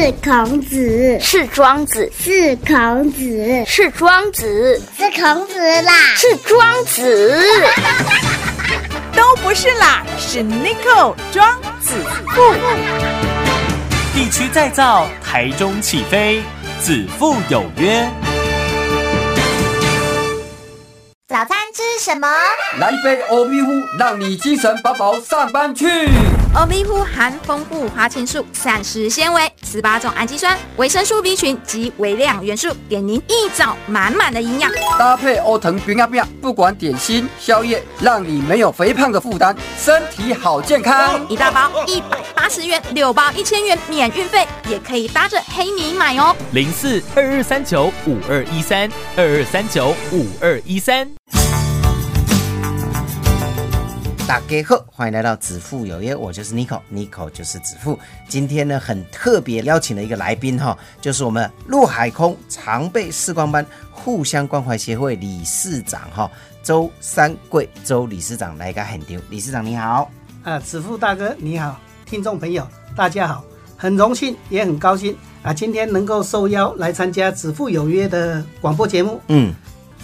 是孔子，是庄子，是孔子，是庄子，是孔子啦，是庄子，都不是啦，是 n i c o 庄子富。地区再造，台中起飞，子父有约。早餐吃什么？来一杯欧米呼，让你精神饱饱上班去。欧米呼含丰富花青素、膳食纤维、十八种氨基酸、维生素 B 群及微量元素，给您一早满满的营养。搭配欧腾冰啊冰，不管点心、宵夜，让你没有肥胖的负担，身体好健康。一大包一百八十元，六包一千元免运费，也可以搭着黑米买哦。零四二二三九五二一三二二三九五二一三。大家好，欢迎来到子父有约，我就是 Nico，Nico 就是子父。今天呢，很特别邀请了一个来宾哈，就是我们陆海空常备视光班互相关怀协会理事长哈周三贵周理事长来个很丢，理事长你好，啊，子父大哥你好，听众朋友大家好，很荣幸也很高兴啊，今天能够受邀来参加子父有约的广播节目，嗯，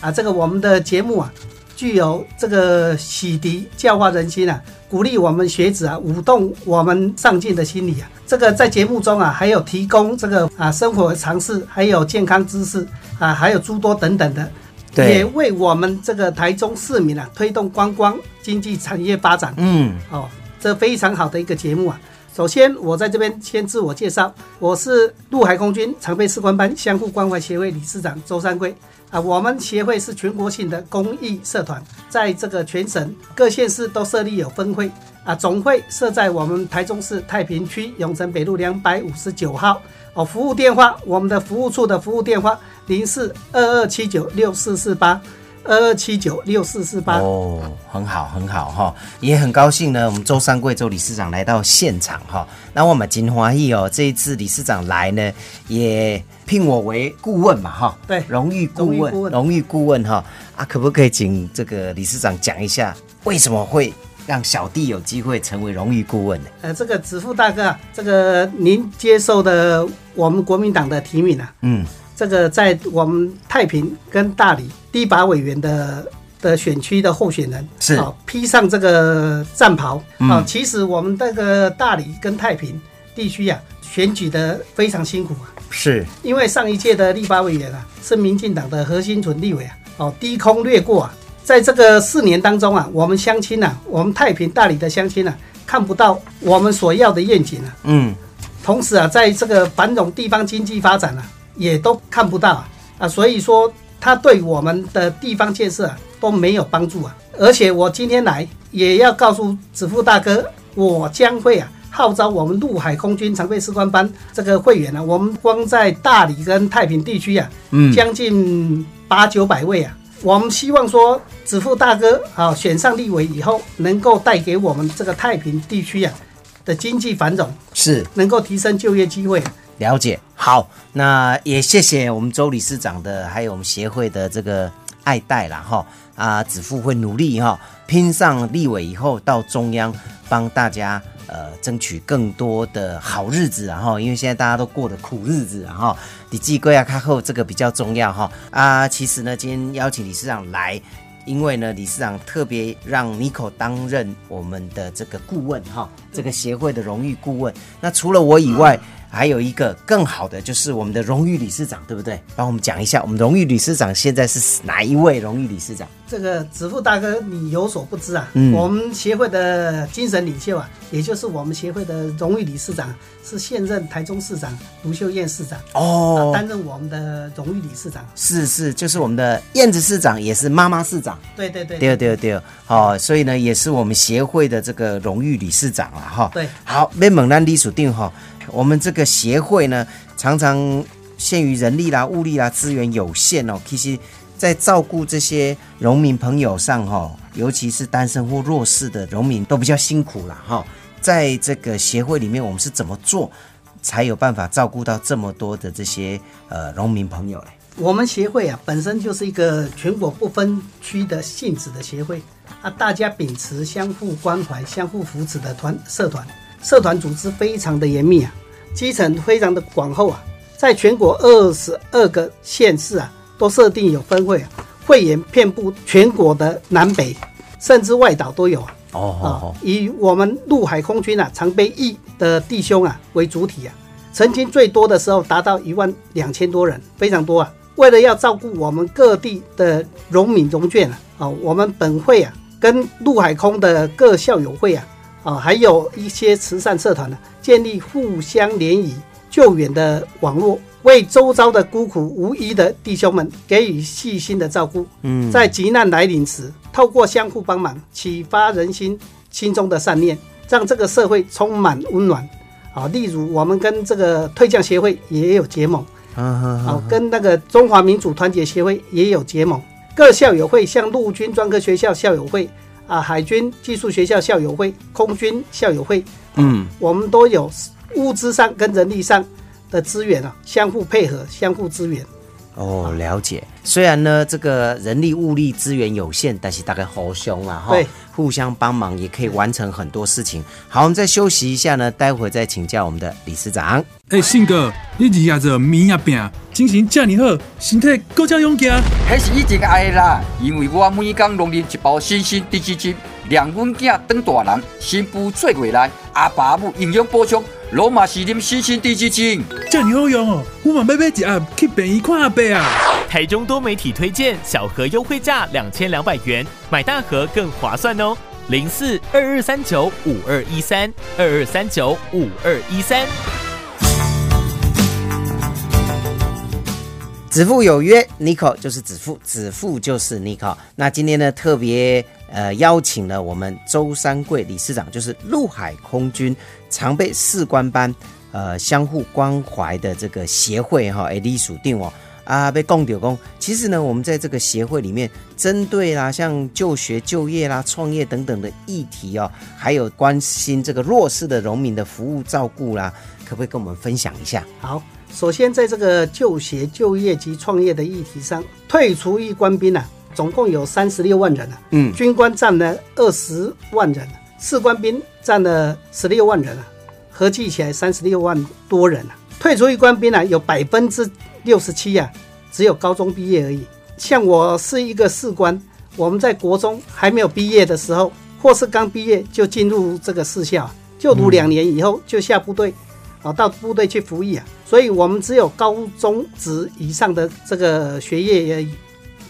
啊，这个我们的节目啊。具有这个洗涤教化人心啊，鼓励我们学子啊，舞动我们上进的心理啊。这个在节目中啊，还有提供这个啊生活常识，还有健康知识啊，还有诸多等等的，也为我们这个台中市民啊推动观光经济产业发展。嗯，哦，这非常好的一个节目啊。首先，我在这边先自我介绍，我是陆海空军常备士官班相互关怀协会理事长周三贵。啊，我们协会是全国性的公益社团，在这个全省各县市都设立有分会。啊，总会设在我们台中市太平区永城北路两百五十九号。哦，服务电话，我们的服务处的服务电话零四二二七九六四四八。二二七九六四四八哦，很好很好哈，也很高兴呢。我们周三贵周理事长来到现场哈，那我们金华义哦，这一次理事长来呢，也聘我为顾问嘛哈，对，荣誉顾问，荣誉顾问哈啊，可不可以请这个理事长讲一下，为什么会让小弟有机会成为荣誉顾问呢？呃，这个子富大哥，这个您接受的我们国民党的提名啊，嗯。这个在我们太平跟大理第把委员的的选区的候选人是啊，披上这个战袍啊。其实我们这个大理跟太平地区啊，选举的非常辛苦啊。是，因为上一届的立法委员啊，是民进党的核心纯立委啊，哦，低空掠过啊。在这个四年当中啊，我们乡亲呐，我们太平大理的乡亲呐，看不到我们所要的愿景啊。嗯。同时啊，在这个繁荣地方经济发展啊。也都看不到啊，所以说他对我们的地方建设都没有帮助啊。而且我今天来也要告诉子富大哥，我将会啊号召我们陆海空军常备士官班这个会员啊，我们光在大理跟太平地区啊，嗯，将近八九百位啊。我们希望说子富大哥啊选上立委以后，能够带给我们这个太平地区啊的经济繁荣，是能够提升就业机会。了解好，那也谢谢我们周理事长的，还有我们协会的这个爱戴啦哈啊，子父会努力哈，拼上立委以后到中央帮大家呃争取更多的好日子然后，因为现在大家都过的苦日子然后，你记贵啊，看后这个比较重要哈啊，其实呢，今天邀请理事长来。因为呢，理事长特别让 Nico 担任我们的这个顾问哈，这个协会的荣誉顾问。那除了我以外，还有一个更好的，就是我们的荣誉理事长，对不对？帮我们讲一下，我们荣誉理事长现在是哪一位荣誉理事长？这个子富大哥，你有所不知啊，嗯，我们协会的精神领袖啊，也就是我们协会的荣誉理事长，是现任台中市长卢秀燕市长哦，担任我们的荣誉理事长。是是，就是我们的燕子市长，也是妈妈市长。对对对，对对对，哦，所以呢，也是我们协会的这个荣誉理事长了哈。对，好，被猛男隶属定哈，我们这个协会呢，常常限于人力啦、物力啦资源有限哦，其实。在照顾这些农民朋友上，哈，尤其是单身或弱势的农民，都比较辛苦了，哈。在这个协会里面，我们是怎么做，才有办法照顾到这么多的这些呃农民朋友嘞？我们协会啊，本身就是一个全国不分区的性质的协会啊，大家秉持相互关怀、相互扶持的团社团，社团组织非常的严密啊。基层非常的广厚啊，在全国二十二个县市啊，都设定有分会啊，会员遍布全国的南北，甚至外岛都有啊。哦哦以我们陆海空军啊常备役的弟兄啊为主体啊，曾经最多的时候达到一万两千多人，非常多啊。为了要照顾我们各地的荣民荣眷啊，啊，我们本会啊跟陆海空的各校友会啊，啊，还有一些慈善社团呢、建立互相联谊救援的网络，为周遭的孤苦无依的弟兄们给予细心的照顾。嗯，在急难来临时，透过相互帮忙，启发人心心中的善念，让这个社会充满温暖。啊，例如我们跟这个退将协会也有结盟，啊，跟那个中华民主团结协会也有结盟。各校友会像陆军专科学校校友会啊，海军技术学校校友会、空军校友会，嗯，我们都有物资上跟人力上的资源啊，相互配合、相互支援。哦，了解。虽然呢，这个人力物力资源有限，但是大概好凶啊，哈对，互相帮忙也可以完成很多事情。好，我们再休息一下呢，待会再请教我们的理事长。哎、信哥，你日夜做面啊饼，精神这么好，身体够加勇健。迄是以前爱的啦，因为我每天拢啉一包新鲜低脂精，让阮囝当大人，新妇做未来，阿爸母营养补充，罗马是啉新鲜低脂精。这么好用哦，我嘛要买一盒去便宜看阿伯啊。台中多媒体推荐小盒优惠价两千两百元，买大盒更划算哦。零四二二三九五二一三二二三九五二一三。子父有约，Nico 就是子父，子父就是 Nico。那今天呢，特别呃邀请了我们周三贵理事长，就是陆海空军常被士官班呃相互关怀的这个协会哈，哎，隶属定哦。啊，被供丢工。其实呢，我们在这个协会里面，针对啦，像就学、就业啦、创业等等的议题哦，还有关心这个弱势的农民的服务照顾啦，可不可以跟我们分享一下？好，首先在这个就学、就业及创业的议题上，退出役官兵啊，总共有三十六万人啊，嗯军官占了二十万人，士官兵占了十六万人啊，合计起来三十六万多人啊。退出役官兵啊，有百分之六十七啊，只有高中毕业而已。像我是一个士官，我们在国中还没有毕业的时候，或是刚毕业就进入这个士校，就读两年以后就下部队，啊，到部队去服役啊。所以我们只有高中职以上的这个学业而已。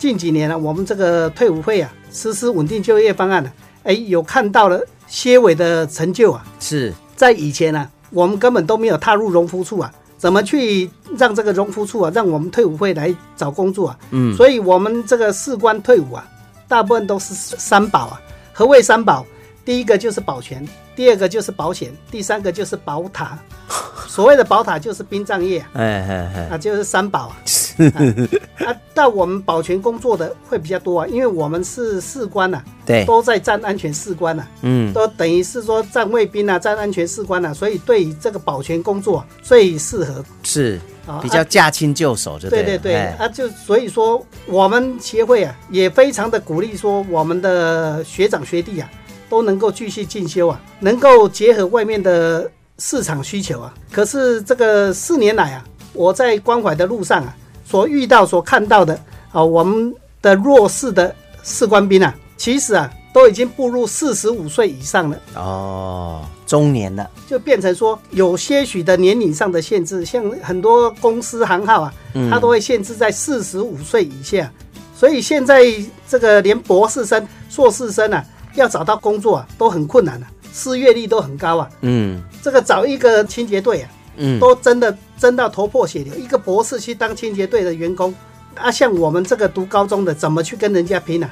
近几年呢、我们这个退伍会啊，实施稳定就业方案呢、哎，有看到了些微的成就啊。是在以前呢、我们根本都没有踏入荣福处啊，怎么去让这个荣福处啊，让我们退伍会来找工作啊？嗯所以我们这个士官退伍啊，大部分都是三保啊。何谓三保？第一个就是保全，第二个就是保险，第三个就是宝塔。所谓的宝塔就是殡葬业啊，哎哎哎，啊就是三保啊。啊，到我们保全工作的会比较多啊，因为我们是士官呐、对，都在站安全士官呐、嗯，都等于是说站卫兵啊，站安全士官啊，所以对于这个保全工作、最适合是啊。比较驾轻就熟，就了对对对，哎啊，就所以说我们协会啊，也非常的鼓励说我们的学长学弟啊，都能够继续进修啊，能够结合外面的市场需求啊。可是这个四年来啊，我在关怀的路上啊，所遇到、所看到的啊，我们的弱势的士官兵啊，其实啊，都已经步入四十五岁以上了。哦，中年了，就变成说有些许的年龄上的限制，像很多公司行号啊，嗯它都会限制在四十五岁以下。所以现在这个连博士生、硕士生啊，要找到工作啊都很困难啊，失业率都很高啊。嗯这个找一个清洁队啊，嗯，都真的争到头破血流。一个博士去当清洁队的员工，啊，像我们这个读高中的，怎么去跟人家拼啊？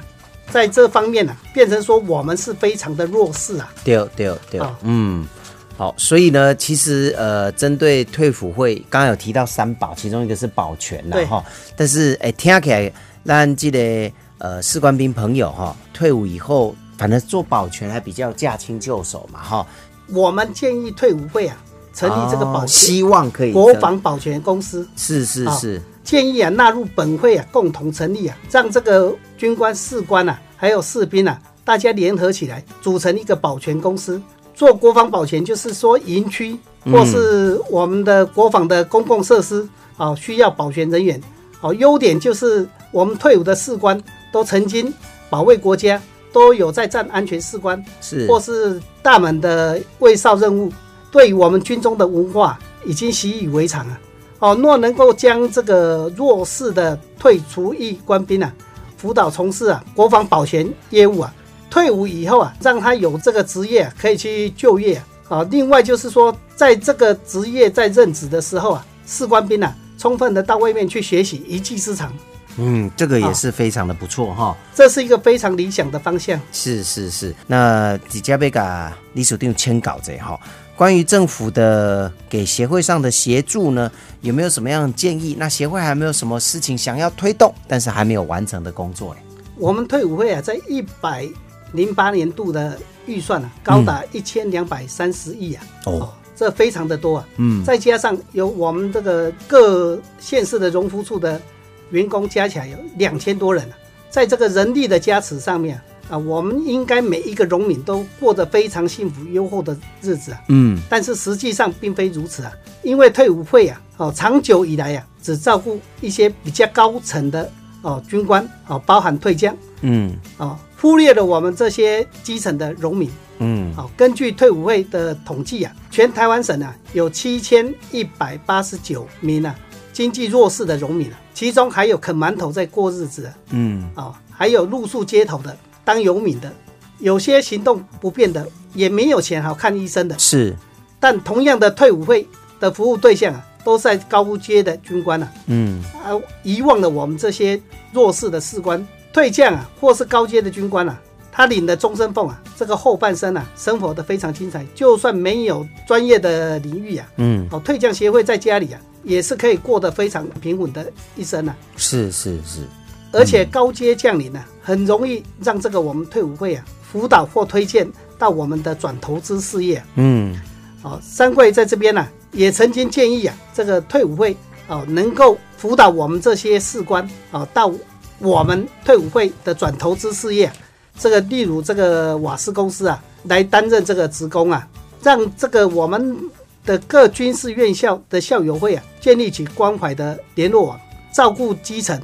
在这方面呢、啊，变成说我们是非常的弱势啊。对对对好，嗯。好，所以呢，其实呃，针对退辅会，刚刚有提到三保，其中一个是保全啦对哈。但是哎，听起来，让这个呃士官兵朋友哈，退伍以后，反正做保全还比较驾轻就熟嘛哈。我们建议退伍会啊，成立这个保。哦希望可以国防保全公司是是好是，建议啊纳入本会啊，共同成立啊，让这个军官、士官啊，还有士兵啊，大家联合起来组成一个保全公司。做国防保全，就是说营区嗯或是我们的国防的公共设施啊，需要保全人员。哦，优点就是我们退伍的士官都曾经保卫国家，都有在站安全士官，是或是大门的卫哨任务，对于我们军中的文化已经习以为常了。哦，若能够将这个弱势的退出役官兵啊，辅导从事啊国防保全业务啊，退伍以后啊，让他有这个职业、啊、可以去就业啊。啊，另外就是说，在这个职业在任职的时候啊，士官兵啊，充分的到外面去学习一技之长，嗯，这个也是非常的不错哈。这是一个非常理想的方向。是是是，那底加贝嘎李署定签稿者哈，关于政府的给协会上的协助呢，有没有什么样的建议？那协会还没有什么事情想要推动，但是还没有完成的工作呢？我们退伍会啊，在一百零八年度的预算啊，高达一千两百三十亿啊，哦，这非常的多啊。嗯，再加上有我们这个各县市的荣福处的员工加起来有两千多人啊，在这个人力的加持上面啊，啊，我们应该每一个农民都过着非常幸福优厚的日子啊。嗯，但是实际上并非如此啊，因为退伍会啊，哦，长久以来啊，只照顾一些比较高层的哦军官哦，包含退将嗯哦，忽略了我们这些基层的农民。嗯，好，根据退伍会的统计啊，全台湾省啊有七千一百八十九名啊经济弱势的农民啊，其中还有啃馒头在过日子的嗯哦、还有露宿街头的当游民的，有些行动不便的，也没有钱好看医生的。是，但同样的退伍会的服务对象啊，都是在高阶的军官啊，嗯啊，遗忘了我们这些弱势的士官、退将啊，或是高阶的军官啊，他领的终身俸啊，这个后半生啊，生活的非常精彩。就算没有专业的领域啊，嗯，哦，退将协会在家里啊，也是可以过得非常平稳的一生啊。是是是，而且高阶将领呢、啊，很容易让这个我们退伍会啊辅导或推荐到我们的转投资事业、啊。嗯。哦，三贵在这边呢、也曾经建议啊，这个退伍会哦能够辅导我们这些士官哦到我们退伍会的转投资事业，这个例如这个瓦斯公司啊来担任这个职工啊，让这个我们的各军事院校的校友会啊建立起关怀的联络网，照顾基层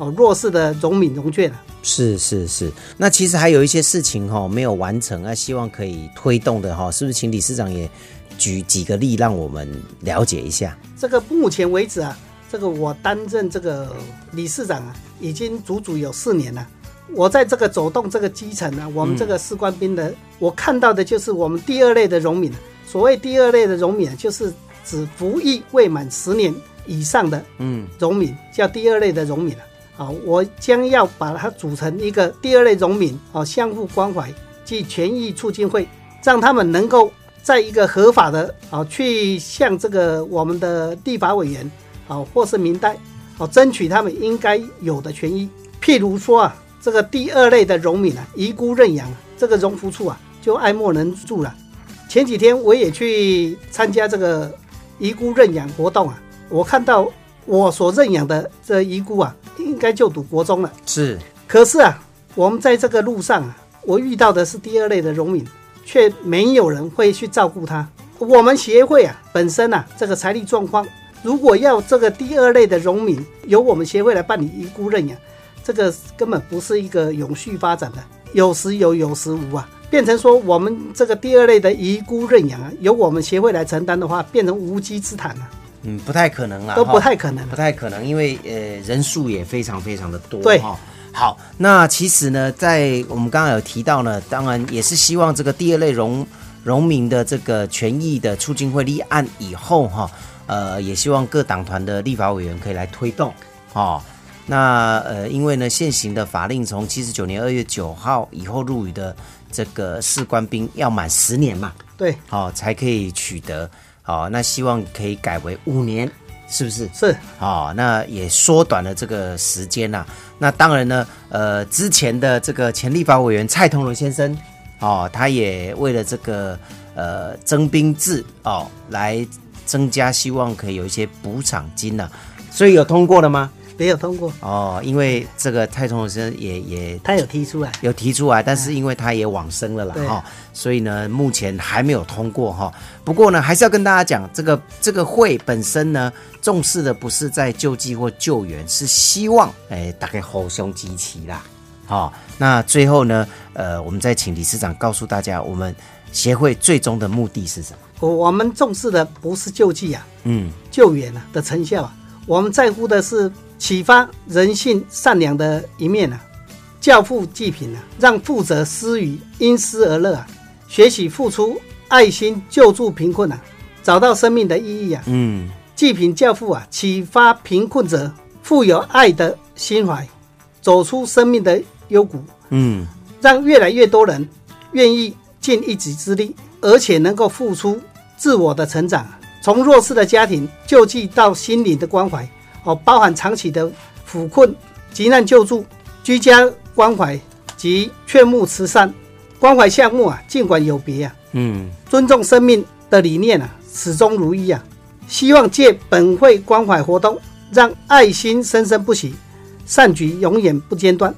哦弱势的农民农眷啊。是是是，那其实还有一些事情哈、没有完成，啊希望可以推动的哈、是不是请理事长也举几个例让我们了解一下？这个目前为止啊，这个我担任这个理事长啊，已经足足有四年了。我在这个走动这个基层啊，我们这个士官兵的，我看到的就是我们第二类的农民。所谓第二类的荣民啊，就是指服役未满十年以上的嗯荣民，叫第二类的荣民啊。好，我将要把它组成一个第二类农民啊，相互关怀及权益促进会，让他们能够在一个合法的啊，去向这个我们的立法委员啊，或是民代啊，争取他们应该有的权益。譬如说啊，这个第二类的农民啊，遗孤认养，这个荣福处啊，就爱莫能助了。前几天我也去参加这个遗孤认养活动啊，我看到我所认养的这遗孤啊，应该就读国中了。是，可是啊，我们在这个路上啊，我遇到的是第二类的农民，却没有人会去照顾他。我们协会啊，本身啊，这个财力状况，如果要这个第二类的农民由我们协会来办理遗孤认养，这个根本不是一个永续发展的，有时有，有时无啊。变成说我们这个第二类的遗孤认养啊，由我们协会来承担的话，变成无稽之谈了、嗯，不太可能啦，都不太可能不太可能，因为呃人数也非常非常的多，对哈。好，那其实呢，在我们刚刚有提到呢，当然也是希望这个第二类农农民的这个权益的促进会立案以后哈，呃，也希望各党团的立法委员可以来推动，哦。那呃，因为呢，现行的法令从七十九年二月九号以后入伍的这个士官兵要满十年嘛，对，好、才可以取得。好、那希望可以改为五年，是不是？是哦，那也缩短了这个时间啊、那当然呢，呃，之前的这个前立法委员蔡同荣先生，哦，他也为了这个呃征兵制哦，来增加，希望可以有一些补偿金呐、所以有通过了吗？没有通过，哦，因为这个蔡同生也也他有提出来。有提出来，但是因为他也往生了啦对哈，所以呢，目前还没有通过哈。不过呢，还是要跟大家讲，这个这个会本身呢，重视的不是在救济或救援，是希望哎大概互相集齐啦。好、那最后呢，呃，我们再请理事长告诉大家，我们协会最终的目的是什么？我我们重视的不是救济啊，嗯救援啊的成效啊，我们在乎的是启发人性善良的一面啊，教父济贫啊，让富者施予，因施而乐啊，学习付出爱心救助贫困啊，找到生命的意义啊。嗯济贫教父啊，启发贫困者富有爱的心怀，走出生命的幽谷，嗯让越来越多人愿意尽一己之力，而且能够付出自我的成长，从弱势的家庭救济到心灵的关怀，哦，包含长期的抚困、急难救助、居家关怀及劝募慈善关怀项目啊，尽管有别啊，嗯尊重生命的理念啊，始终如一啊。希望借本会关怀活动，让爱心生生不息，善举永远不间断，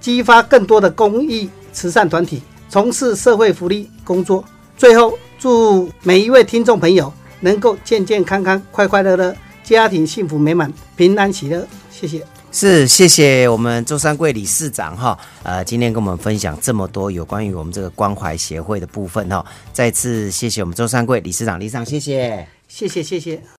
激发更多的公益慈善团体从事社会福利工作。最后，祝每一位听众朋友能够健健康康、快快乐乐，家庭幸福美满、平安喜乐。谢谢。是，谢谢我们周三贵理事长哈，呃，今天跟我们分享这么多有关于我们这个关怀协会的部分哈，再次谢谢我们周三贵理事长，理事长谢谢。谢谢，谢谢。